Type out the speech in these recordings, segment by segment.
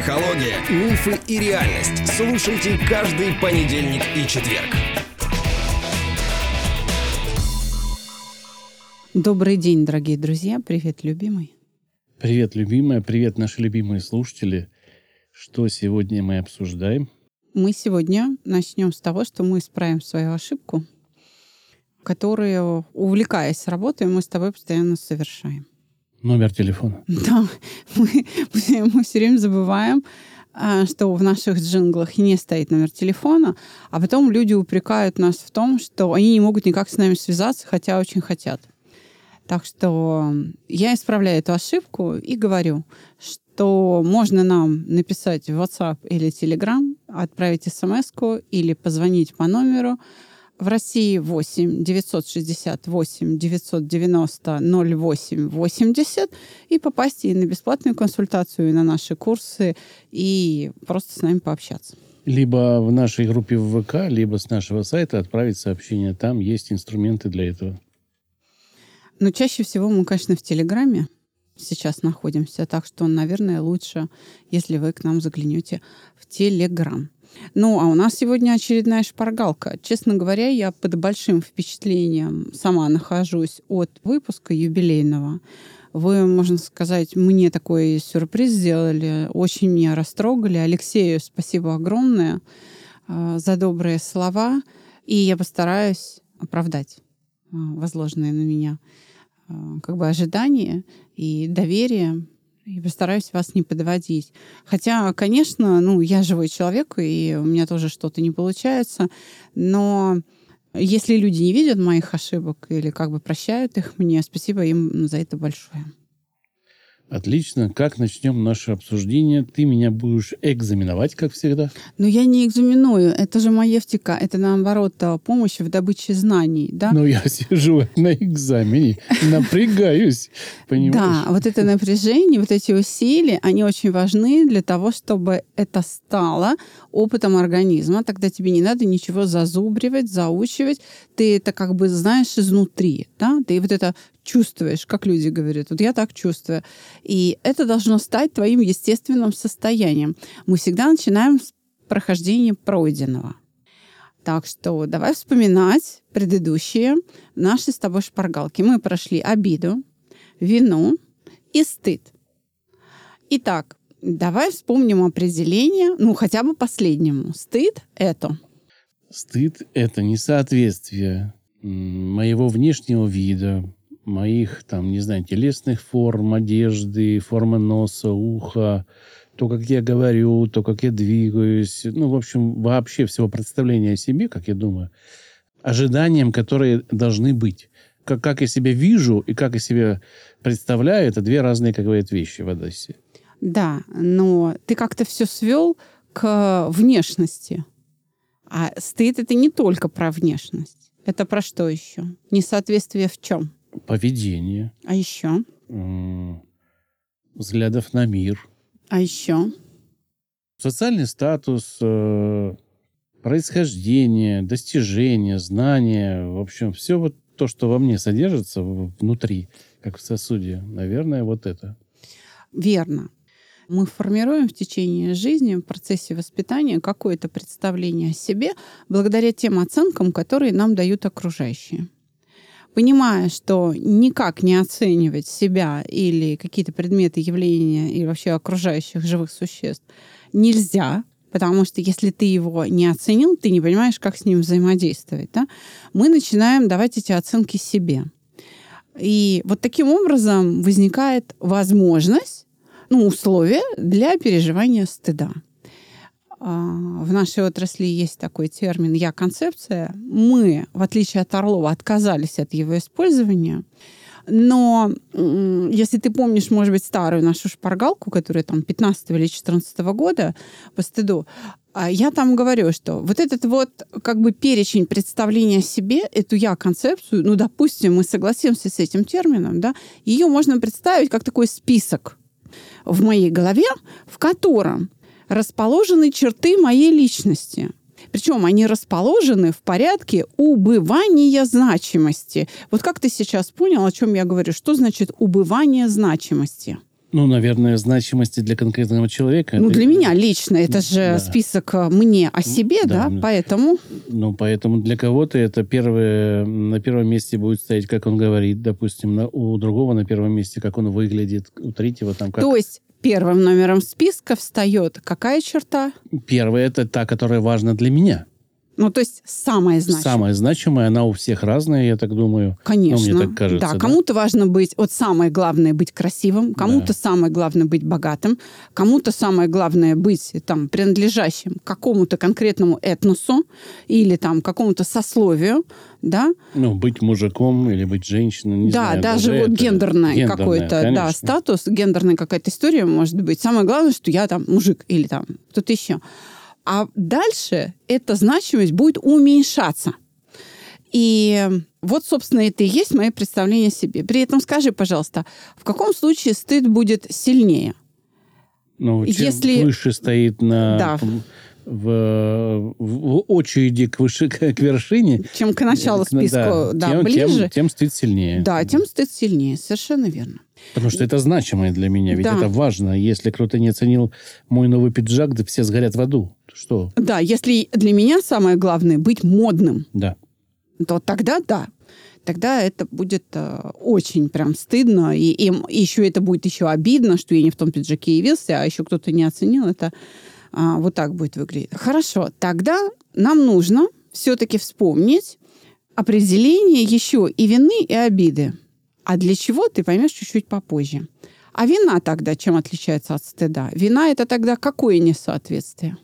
Психология, мифы и реальность. Слушайте каждый понедельник и четверг. Добрый день, дорогие друзья. Привет, любимый. Привет, любимая. Привет, наши любимые слушатели. Что сегодня мы обсуждаем? Мы сегодня начнем с того, что мы исправим свою ошибку, которую, увлекаясь работой, мы с тобой постоянно совершаем. Номер телефона. Да, мы, мы все время забываем, а, что в наших джинглах не стоит номер телефона, а потом люди упрекают нас в том, что они не могут никак с нами связаться, хотя очень хотят. Так что я исправляю эту ошибку и говорю, что можно нам написать в WhatsApp или Telegram, отправить смс или позвонить по номеру в России 8 968 990 08 80 и попасть и на бесплатную консультацию, и на наши курсы, и просто с нами пообщаться. Либо в нашей группе в ВК, либо с нашего сайта отправить сообщение. Там есть инструменты для этого. Но чаще всего мы, конечно, в Телеграме сейчас находимся, так что, наверное, лучше, если вы к нам заглянете в Телеграм. Ну, а у нас сегодня очередная шпаргалка. Честно говоря, я под большим впечатлением сама нахожусь от выпуска юбилейного. Вы, можно сказать, мне такой сюрприз сделали, очень меня растрогали. Алексею спасибо огромное э, за добрые слова, и я постараюсь оправдать э, возложенные на меня э, как бы ожидания и доверие и постараюсь вас не подводить. Хотя, конечно, ну, я живой человек, и у меня тоже что-то не получается, но если люди не видят моих ошибок или как бы прощают их мне, спасибо им за это большое. Отлично. Как начнем наше обсуждение? Ты меня будешь экзаменовать, как всегда? Но я не экзаменую. Это же маевтика. Это, наоборот, помощь в добыче знаний. Да? Но я сижу на экзамене, напрягаюсь. Понимаешь? Да, вот это напряжение, вот эти усилия, они очень важны для того, чтобы это стало опытом организма. Тогда тебе не надо ничего зазубривать, заучивать. Ты это как бы знаешь изнутри. Да? Ты вот это чувствуешь, как люди говорят. Вот я так чувствую. И это должно стать твоим естественным состоянием. Мы всегда начинаем с прохождения пройденного. Так что давай вспоминать предыдущие наши с тобой шпаргалки. Мы прошли обиду, вину и стыд. Итак, давай вспомним определение, ну хотя бы последнему. Стыд — это? Стыд — это несоответствие моего внешнего вида, моих, там, не знаю, телесных форм, одежды, формы носа, уха, то, как я говорю, то, как я двигаюсь, ну, в общем, вообще всего представления о себе, как я думаю, ожиданиям, которые должны быть. Как, как я себя вижу и как я себя представляю, это две разные, как говорят, вещи в Одессе. Да, но ты как-то все свел к внешности. А стыд это не только про внешность. Это про что еще? Несоответствие в чем? Поведение. А еще? Взглядов на мир. А еще? Социальный статус, э, происхождение, достижения, знания. В общем, все вот то, что во мне содержится внутри, как в сосуде. Наверное, вот это. Верно. Мы формируем в течение жизни, в процессе воспитания какое-то представление о себе благодаря тем оценкам, которые нам дают окружающие понимая, что никак не оценивать себя или какие-то предметы, явления или вообще окружающих живых существ нельзя, потому что если ты его не оценил, ты не понимаешь, как с ним взаимодействовать. Да? Мы начинаем давать эти оценки себе. И вот таким образом возникает возможность, ну, условия для переживания стыда. А, в нашей отрасли есть такой термин «я-концепция». Мы, в отличие от Орлова, отказались от его использования. Но если ты помнишь, может быть, старую нашу шпаргалку, которая там 15 или 14 года по стыду, а я там говорю, что вот этот вот как бы перечень представления себе, эту я-концепцию, ну, допустим, мы согласимся с этим термином, да, ее можно представить как такой список в моей голове, в котором расположены черты моей личности. Причем они расположены в порядке убывания значимости. Вот как ты сейчас понял, о чем я говорю? Что значит убывание значимости? Ну, наверное, значимости для конкретного человека. Ну, это- для меня лично это же Да. список э, мне о себе, да, да, поэтому Ну, поэтому для кого-то это первое, на первом месте будет стоять, как он говорит, допустим, на- у другого на первом месте, как он выглядит, у третьего там как... То есть первым номером списка встает какая черта? Первое это та, которая важна для меня. Ну, то есть самое значимое. Самая значимая, она у всех разная, я так думаю. Конечно. Ну, мне так кажется, да, да? кому-то важно быть, вот самое главное быть красивым, кому-то Да. самое главное быть богатым, кому-то самое главное быть там принадлежащим какому-то конкретному этносу или там какому-то сословию, да, Ну, быть мужиком или быть женщиной, не да, знаю. даже вот гендерный гендерное, какой-то, да, статус, гендерная какая-то история может быть. Самое главное, что я там мужик или там кто-то еще. А дальше эта значимость будет уменьшаться. И вот, собственно, это и есть мое представление о себе. При этом скажи, пожалуйста, в каком случае стыд будет сильнее? Ну, чем Если- выше стоит на... Да. В, в очереди к, выше, к вершине, Чем к началу э, списка да, тем, ближе, Тем, тем стыд сильнее. да, тем стыд сильнее. Совершенно верно. Потому что это значимое для меня, ведь Да. это важно. Если кто-то не оценил мой новый пиджак, да все сгорят в аду. Что? Да, если для меня самое главное быть модным, Да. то тогда да. Тогда это будет э, очень прям стыдно. И, им еще это будет еще обидно, что я не в том пиджаке явился, а еще кто-то не оценил. Это а, вот так будет выглядеть. Хорошо, тогда нам нужно все-таки вспомнить определение еще и вины, и обиды. А для чего, ты поймешь чуть-чуть попозже. А вина тогда чем отличается от стыда? Вина это тогда какое несоответствие?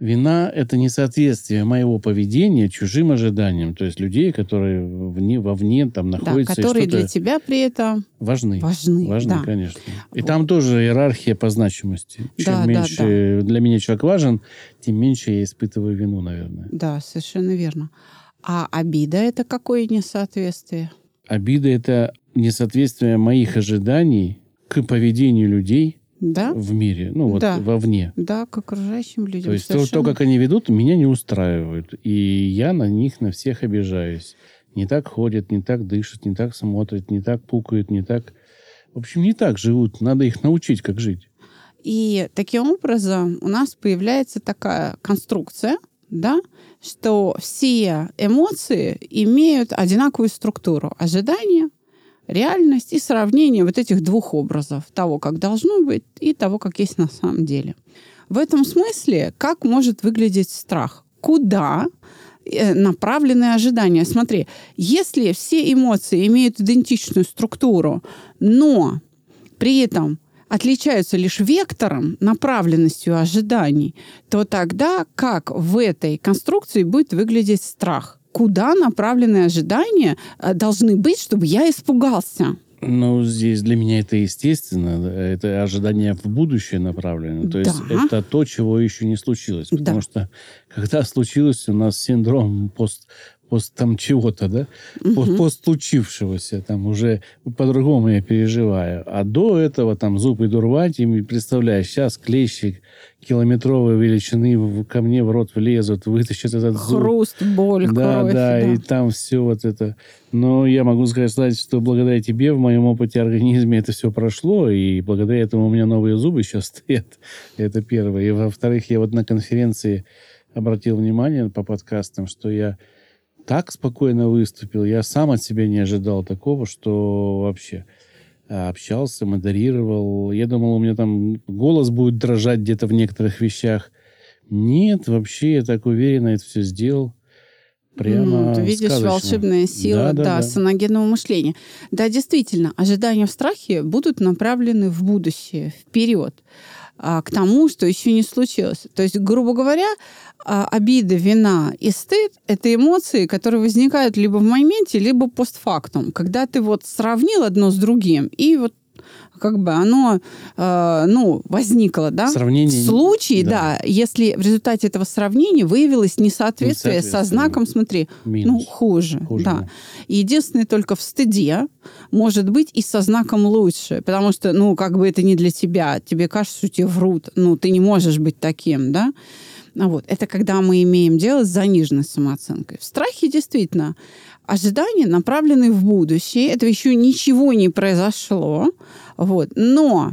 Вина – это несоответствие моего поведения чужим ожиданиям. То есть людей, которые вне, вовне там Да, находятся. и которые что-то для тебя при этом важны. важны. Важны, да. конечно. И Вот. там тоже иерархия по значимости. Чем Да, да, меньше для меня человек важен, тем меньше я испытываю вину, наверное. Да, совершенно верно. А обида это какое несоответствие? Обида – это несоответствие моих ожиданий к поведению людей Да? в мире, ну вот Да. вовне. Да, к окружающим людям. То есть то, то, совершенно. как они ведут, меня не устраивают. И я на них, на всех обижаюсь. Не так ходят, не так дышат, не так смотрят, не так пукают, не так... В общем, не так живут. Надо их научить, как жить. И таким образом у нас появляется такая конструкция, да, что все эмоции имеют одинаковую структуру. Ожидание, реальность и сравнение вот этих двух образов. Того, как должно быть, и того, как есть на самом деле. В этом смысле, как может выглядеть страх? Куда э, направленные ожидания? Смотри, если все эмоции имеют идентичную структуру, но при этом отличаются лишь вектором, направленностью ожиданий, то тогда как в этой конструкции будет выглядеть страх? Куда направленные ожидания э, должны быть, чтобы я испугался? Ну, здесь для меня это естественно. Это ожидание в будущее направлено. То есть Да. это то, чего еще не случилось. Да. Потому что когда случилось у нас синдром пост, пост там чего-то, да? Пост, пост случившегося, там уже по-другому я переживаю. А до этого там зубы дурвать, и представляешь, сейчас клещи километровой величины в- ко мне в рот влезут, вытащат этот зуб. Хруст, боль, Да, кровь. да, и там все вот это. Но я могу сказать, что благодаря тебе в моем опыте организме это все прошло, и благодаря этому у меня новые зубы сейчас стоят. Это первое. И во-вторых, я вот на конференции обратил внимание по подкастам, что я так спокойно выступил, я сам от себя не ожидал такого, что вообще а, общался, модерировал. Я думал, у меня там голос будет дрожать где-то в некоторых вещах. Нет, вообще, я так уверенно это все сделал. Прямо Ну, ты видишь сказочно. волшебная сила, Да, да, да, да. саногенного мышления. Да, действительно, ожидания в страхе будут направлены в будущее, вперед, к тому, что еще не случилось. То есть, грубо говоря, а, обида, вина и стыд — это эмоции, которые возникают либо в моменте, либо постфактум, когда ты вот сравнил одно с другим, и вот как бы оно, э, ну, возникло, да? Сравнение- В случае, да. да, если в результате этого сравнения выявилось несоответствие со Несоответствие. знаком, смотри, Минус. ну, хуже, Хуже, да. да. Единственное только в стыде может быть и со знаком лучше, потому что, ну, как бы это не для тебя, тебе кажется, что тебе врут, ну, ты не можешь быть таким, да. Вот. Это когда мы имеем дело с заниженной самооценкой. В страхе действительно ожидания направлены в будущее. Это еще ничего не произошло. Вот. Но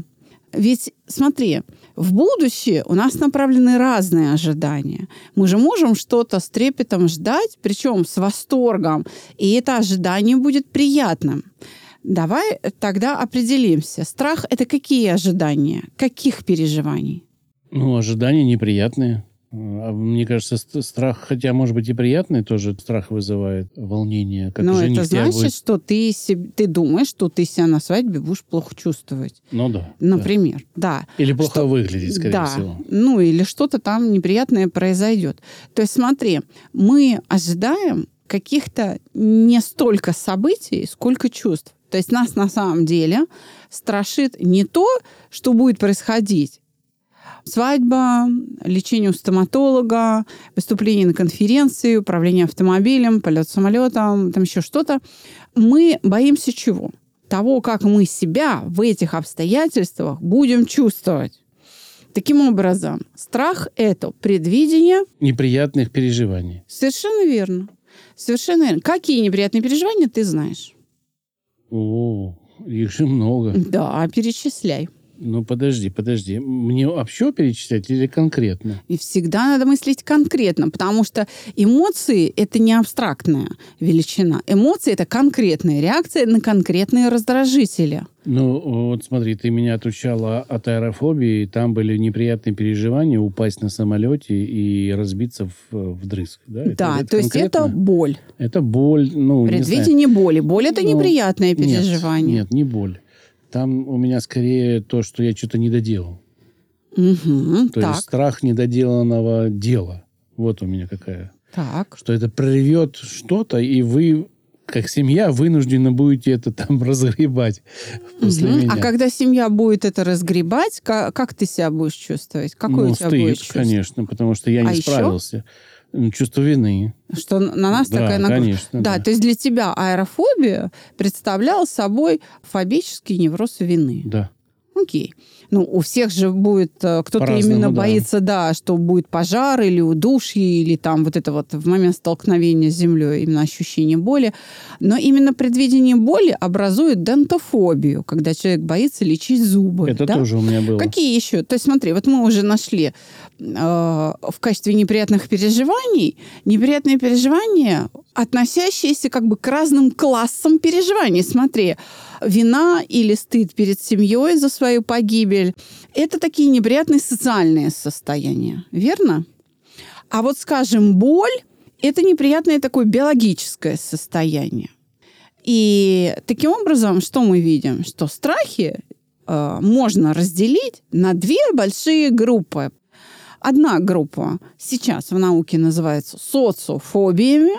ведь смотри, в будущее у нас направлены разные ожидания. Мы же можем что-то с трепетом ждать, причем с восторгом, и это ожидание будет приятным. Давай тогда определимся. Страх – это какие ожидания? Каких переживаний? Ну, ожидания неприятные. А Мне кажется, ст- страх, хотя, может быть, и приятный, тоже страх вызывает волнение. Как Но это значит, будет- что ты, себ- ты думаешь, что ты себя на свадьбе будешь плохо чувствовать. Ну да. да. Например, да. Или плохо Что- выглядеть, скорее да. всего. Ну, или что-то там неприятное произойдет. То есть, смотри, мы ожидаем каких-то не столько событий, сколько чувств. То есть нас на самом деле страшит не то, что будет происходить. Свадьба, лечение у стоматолога, выступление на конференции, управление автомобилем, полет самолетом, там еще что-то. Мы боимся чего? Того, как мы себя в этих обстоятельствах будем чувствовать. Таким образом, страх – это предвидение. Неприятных переживаний. Совершенно верно. Совершенно верно. Какие неприятные переживания ты знаешь? О, их же много. Да, перечисляй. Ну, подожди, подожди. Мне вообще перечислять или конкретно? И всегда надо мыслить конкретно, потому что эмоции – это не абстрактная величина. Эмоции – это конкретная реакция на конкретные раздражители. Ну, вот смотри, ты меня отучала от аэрофобии, там были неприятные переживания, упасть на самолете и разбиться в, вдрызг. Да, Это- да, это то есть это боль. Это боль, ну, не знаю. Предвидение боли. Боль – это Ну, неприятное Нет, переживание. Нет, не боль. Там у меня скорее то, что я что-то не доделал. Мгм, То так, есть страх недоделанного дела. Вот у меня какая. так. Что это прорвет что-то, и вы, как семья, вынуждены будете это там разгребать после Мгм. меня. А когда семья будет это разгребать, как, как ты себя будешь чувствовать? Какое ну, у тебя стыд, будет чувство? конечно, потому что я А не еще? справился. Ну, Чувство вины. Что на нас Да, такая нагрузка. конечно, Да, да. то есть для тебя аэрофобия представляла собой фобический невроз вины. Да. Окей. Ну, у всех же будет, э, кто-то именно да. боится, да, что будет пожар или удушье, или там вот это вот в момент столкновения с землей, именно ощущение боли. Но именно предвидение боли образует дентофобию, когда человек боится лечить зубы. Это да? тоже у меня было. Какие еще? То есть смотри, вот мы уже нашли э, в качестве неприятных переживаний неприятные переживания, относящиеся как бы к разным классам переживаний. Смотри, вина или стыд перед семьей за свою погибель – это такие неприятные социальные состояния, верно? А вот, скажем, боль – это неприятное такое биологическое состояние. И таким образом, что мы видим? Что страхи э, можно разделить на две большие группы. Одна группа сейчас в науке называется социофобиями,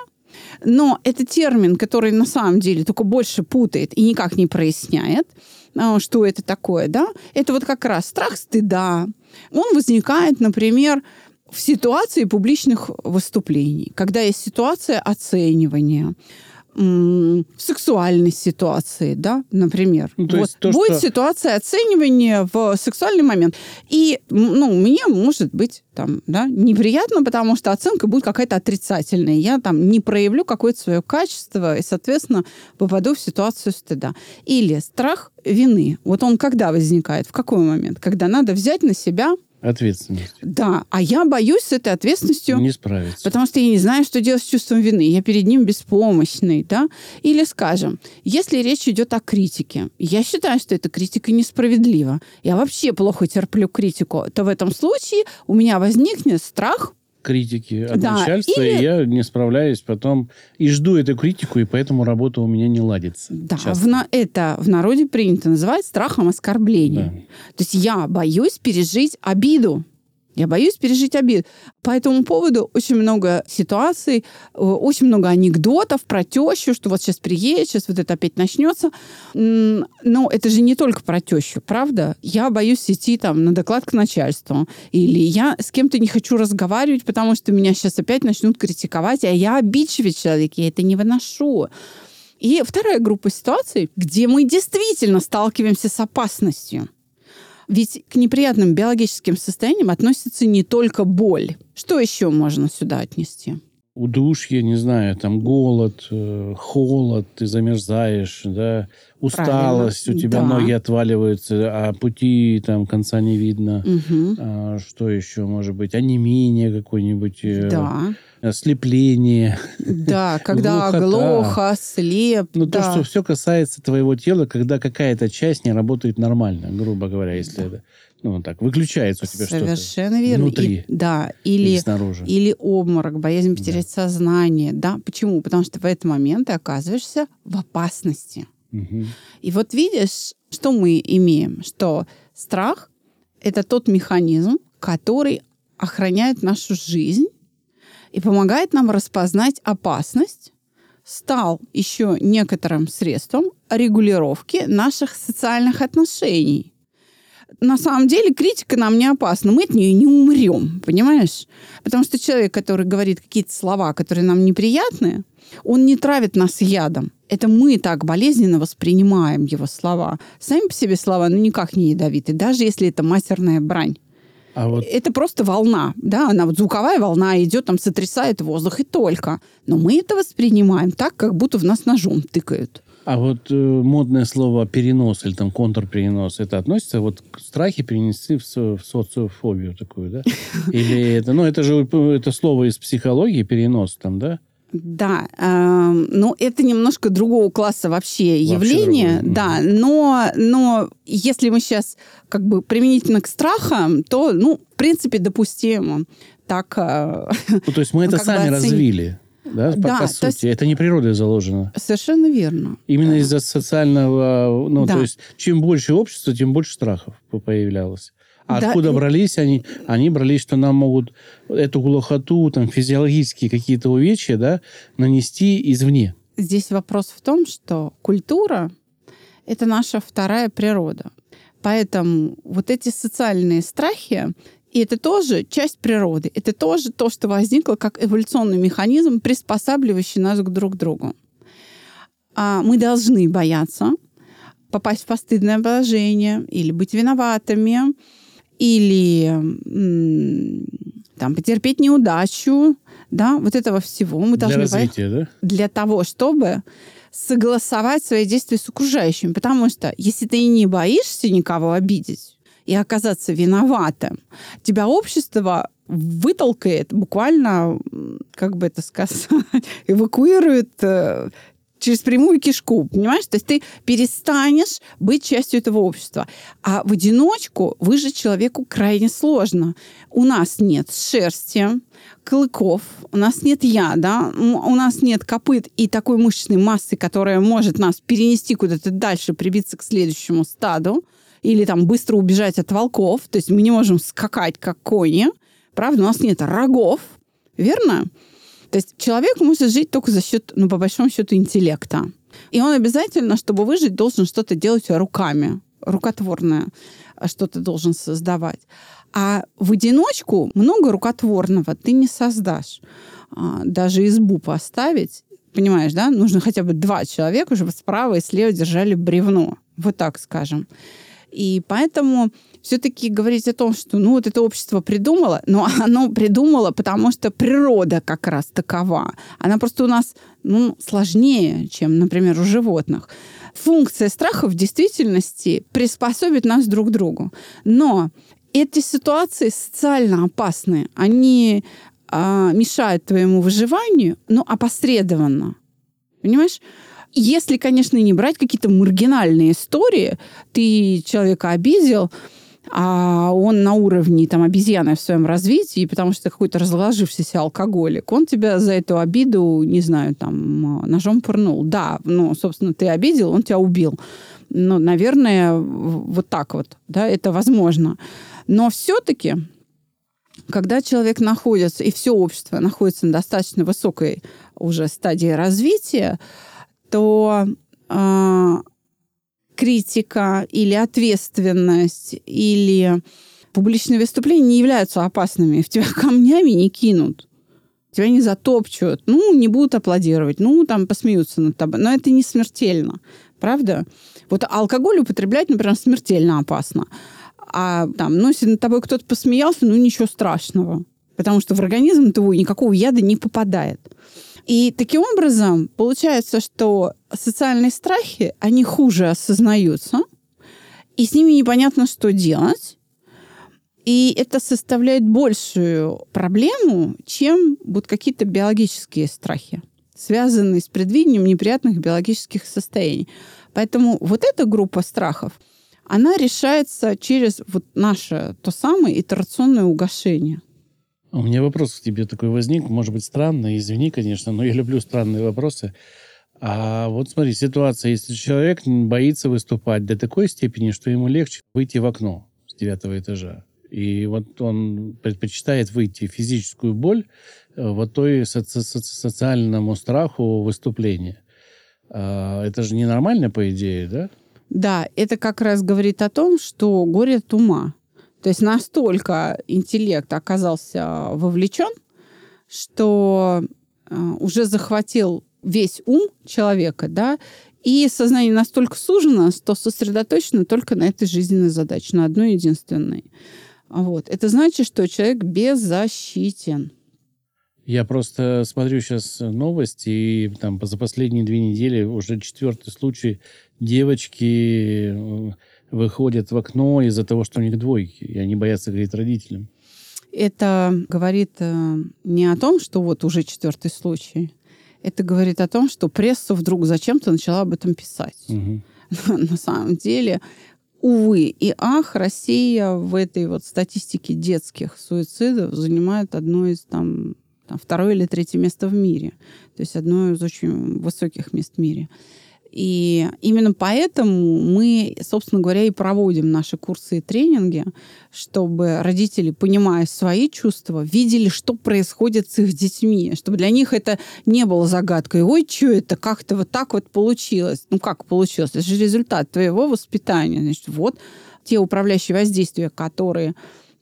но это термин, который на самом деле только больше путает и никак не проясняет, что это такое, да? Это вот как раз страх стыда. Он возникает, например, в ситуации публичных выступлений, когда есть ситуация оценивания, в сексуальной ситуации, да, например. Ну, то вот то, будет что- ситуация оценивания в сексуальный момент. И, ну, мне может быть там, да, неприятно, потому что оценка будет какая-то отрицательная. Я там не проявлю какое-то свое качество и, соответственно, попаду в ситуацию стыда. Или страх вины. Вот он когда возникает? В какой момент? Когда надо взять на себя Ответственность. да, а я боюсь с этой ответственностью, Не справиться. потому что я не знаю, что делать с чувством вины. Я перед ним беспомощный, да? Или, скажем, если речь идет о критике, я считаю, что эта критика несправедлива. Я вообще плохо терплю критику. То в этом случае у меня возникнет страх критики от Да, начальства, или- и я не справляюсь потом и жду эту критику, и поэтому работа у меня не ладится. Да, часто. в на- это в народе принято называть страхом оскорбления. Да. То есть я боюсь пережить обиду. Я боюсь пережить обиду. По этому поводу очень много ситуаций, э, очень много анекдотов про тещу, что вот сейчас приедет, сейчас вот это опять начнется. Но это же не только про тещу, правда? Я боюсь идти там на доклад к начальству. Или я с кем-то не хочу разговаривать, потому что меня сейчас опять начнут критиковать, а я обидчивый человек, я это не выношу. И вторая группа ситуаций, где мы действительно сталкиваемся с опасностью. Ведь к неприятным биологическим состояниям относится не только боль. Что еще можно сюда отнести? Удушье, не знаю, там голод, э, холод, ты замерзаешь, да, усталость, Правильно. у тебя Да. ноги отваливаются, а пути там конца не видно. Мгм. А, что еще может быть? Онемение какое-нибудь, э, Да, ослепление. да, когда глухо, слеп, Ну, да. то, что все касается твоего тела, когда какая-то часть не работает нормально, грубо говоря, если это, ну, так, выключается у тебя что-то Совершенно верно. внутри И- да, или, или, снаружи. или обморок, боязнь потерять сознание. Да, почему? Потому что в этот момент ты оказываешься в опасности. Мгм. И вот видишь, что мы имеем? Что страх — это тот механизм, который охраняет нашу жизнь и помогает нам распознать опасность, стал еще некоторым средством регулировки наших социальных отношений. На самом деле критика нам не опасна, мы от нее не умрем, понимаешь? Потому что человек, который говорит какие-то слова, которые нам неприятны, он не травит нас ядом. Это мы так болезненно воспринимаем его слова. Сами по себе слова, ну, никак не ядовиты, даже если это матерная брань. А вот Это просто волна, да, она вот звуковая волна идет, там сотрясает воздух и только. Но мы это воспринимаем так, как будто в нас ножом тыкают. А вот э, модное слово перенос или там контрперенос, это относится вот к страхе перенести в, со- в социофобию такую, да? Или это, ну, это же э, это слово из психологии, перенос там, да? Да, эм, ну это немножко другого класса вообще, Вообще явление, другое, да, но, но если мы сейчас как бы применительно к страхам, то, ну, в принципе, допустимо. Так, э, Ну, то есть мы это сами оценить. развили, да, по, Да, по сути. есть- Это не природой заложено. совершенно верно. Именно из-за социального, ну, Да. то есть чем больше общества, тем больше страхов по- появлялось. А Да, откуда и- брались они? Они брались, что нам могут эту глухоту, там, физиологические какие-то увечья, да, нанести извне. Здесь вопрос в том, что культура — это наша вторая природа. Поэтому вот эти социальные страхи, и это тоже часть природы, это тоже то, что возникло как эволюционный механизм, приспосабливающий нас к друг другу. А мы должны бояться попасть в постыдное положение или быть виноватыми, или там, потерпеть неудачу, да, вот этого всего. Мы Для должны бояться развития, да? для того, чтобы согласовать свои действия с окружающими. Потому что если ты не боишься никого обидеть и оказаться виноватым, тебя общество вытолкает буквально, как бы это сказать, эвакуирует э, через прямую кишку, понимаешь? То есть ты перестанешь быть частью этого общества. А в одиночку выжить человеку крайне сложно. У нас нет шерсти, клыков, у нас нет яда, у нас нет копыт и такой мышечной массы, которая может нас перенести куда-то дальше, прибиться к следующему стаду или там быстро убежать от волков. То есть мы не можем скакать, как кони. Правда, у нас нет рогов, верно? То есть человек может жить только за счет, ну, по большому счету, интеллекта. И он обязательно, чтобы выжить, должен что-то делать руками, рукотворное что-то должен создавать. А в одиночку много рукотворного ты не создашь. А, Даже избу поставить, понимаешь, да, нужно хотя бы два человека, чтобы справа и слева держали бревно. Вот так скажем. И поэтому все-таки говорить о том, что ну вот это общество придумало, но оно придумало, потому что природа как раз такова. Она просто у нас ну, сложнее, чем, например, у животных. Функция страха в действительности приспособит нас друг к другу. Но эти ситуации социально опасные. Они а, мешают твоему выживанию, но опосредованно. Понимаешь? Если, конечно, не брать какие-то маргинальные истории, ты человека обидел, а он на уровне там, обезьяны в своем развитии, потому что какой-то разложившийся алкоголик, он тебя за эту обиду, не знаю, там, ножом пырнул. Да, ну, собственно, ты обидел, он тебя убил. Ну, наверное, вот так вот, да, это возможно. Но все-таки, когда человек находится, и все общество находится на достаточно высокой уже стадии развития, то э, критика или ответственность или публичные выступления не являются опасными. В тебя камнями не кинут. Тебя не затопчут. Ну, не будут аплодировать. Ну, там посмеются над тобой. Но это не смертельно. Правда? Вот алкоголь употреблять, например, смертельно опасно. А там, ну, если над тобой кто-то посмеялся, ну, ничего страшного. Потому что в организм твой никакого яда не попадает. И таким образом получается, что социальные страхи, они хуже осознаются, и с ними непонятно, что делать. И это составляет большую проблему, чем вот какие-то биологические страхи, связанные с предвидением неприятных биологических состояний. Поэтому вот эта группа страхов, она решается через вот наше то самое итерационное угошение. У меня вопрос к тебе такой возник, может быть, странный, извини, конечно, но я люблю странные вопросы. А вот смотри, ситуация, если человек боится выступать до такой степени, что ему легче выйти в окно с девятого этажа. И вот он предпочитает выйти в физическую боль э, вот той соци- социальному страху выступления. А, это же ненормально, по идее, да? Да, это как раз говорит о том, что горе от ума. То есть настолько интеллект оказался вовлечен, что э, уже захватил весь ум человека, да, и сознание настолько сужено, что сосредоточено только на этой жизненной задаче, на одной единственной. Вот. Это значит, что человек беззащитен. Я просто смотрю сейчас новости, и там за последние две недели уже четвертый случай девочки э, выходят в окно из-за того, что у них двойки, и они боятся говорить родителям. Это говорит э, не о том, что вот уже четвертый случай. Это говорит о том, что пресса вдруг зачем-то начала об этом писать. Угу. На самом деле, увы и ах, Россия в этой вот статистике детских суицидов занимает одно из там, там второе или третье место в мире. То есть одно из очень высоких мест в мире. И именно поэтому мы, собственно говоря, и проводим наши курсы и тренинги, чтобы родители, понимая свои чувства, видели, что происходит с их детьми, чтобы для них это не было загадкой. Ой, что это, как-то вот так вот получилось. Ну, как получилось? Это же результат твоего воспитания. Значит, вот те управляющие воздействия, которые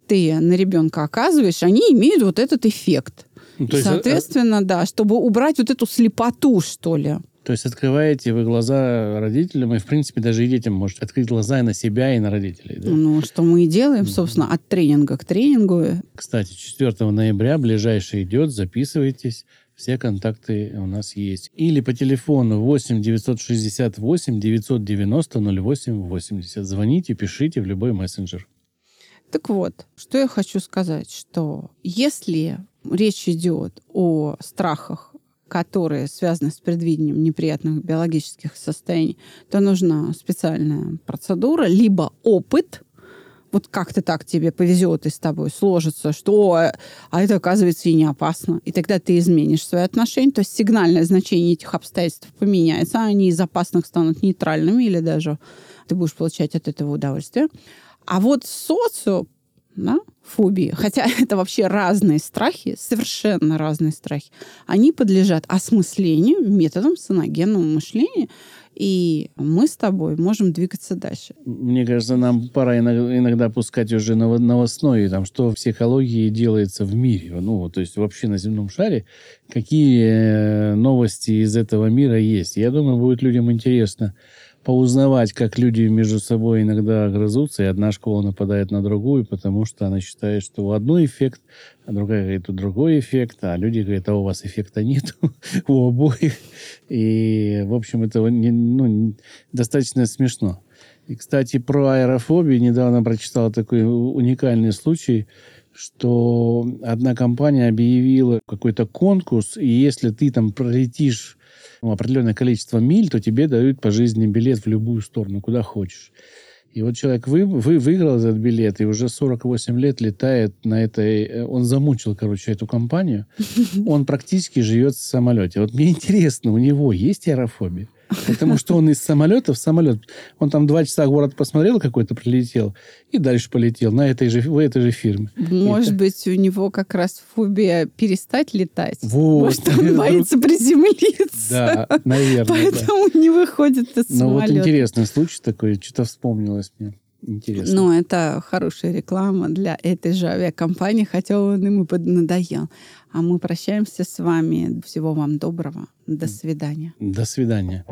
ты на ребенка оказываешь, они имеют вот этот эффект. Ну, то есть, э, Соответственно, да, чтобы убрать вот эту слепоту, что ли. То есть открываете вы глаза родителям, и, в принципе, даже и детям можете открыть глаза и на себя, и на родителей. Да? Ну, что мы и делаем, собственно, от тренинга к тренингу. Кстати, 4 ноября ближайший идет, записывайтесь. Все контакты у нас есть. Или по телефону 8 968 990 08 80. Звоните, пишите в любой мессенджер. Так вот, что я хочу сказать, что если речь идет о страхах которые связаны с предвидением неприятных биологических состояний, то нужна специальная процедура, либо опыт, вот как-то так тебе повезет и с тобой сложится, что а это оказывается и не опасно. И тогда ты изменишь свои отношения, то есть сигнальное значение этих обстоятельств поменяется, а они из опасных станут нейтральными или даже ты будешь получать от этого удовольствие. А вот социо да, фобии, хотя это вообще разные страхи, совершенно разные страхи, они подлежат осмыслению методом саногенного мышления, и мы с тобой можем двигаться дальше. Мне кажется, нам пора иногда, пускать уже новостное, там, что в психологии делается в мире, ну, то есть вообще на земном шаре, какие э, новости из этого мира есть. Я думаю, будет людям интересно поузнавать, как люди между собой иногда грызутся, и одна школа нападает на другую, потому что она считает, что у одной эффект, а другая говорит, у другой эффект, а люди говорят, а у вас эффекта нет у обоих. И, в общем, это ну, достаточно смешно. И, кстати, про аэрофобию недавно прочитал такой уникальный случай, что одна компания объявила какой-то конкурс, и если ты там пролетишь ну, определенное количество миль, то тебе дают пожизненный билет в любую сторону, куда хочешь. И вот человек вы, вы, выиграл этот билет и уже 48 лет летает на этой... Э, он замучил, короче, эту компанию. Он практически живет в самолете. Вот мне интересно, у него есть аэрофобия? Потому что он из самолета в самолет. Он там два часа город посмотрел какой-то, прилетел, и дальше полетел на этой же, в этой же фирме. Может это... быть, у него как раз фобия перестать летать. Вот. Может, он боится приземлиться. Да, наверное. Поэтому да. не выходит из самолета. Ну, вот интересный случай такой, что-то вспомнилось мне интересно. Ну, это хорошая реклама для этой же авиакомпании, хотя он ему поднадоел. А мы прощаемся с вами. Всего вам доброго. До свидания. До свидания.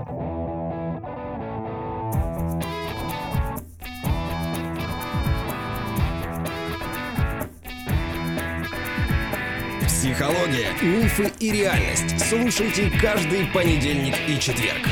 Психология, мифы и реальность. Слушайте каждый понедельник и четверг.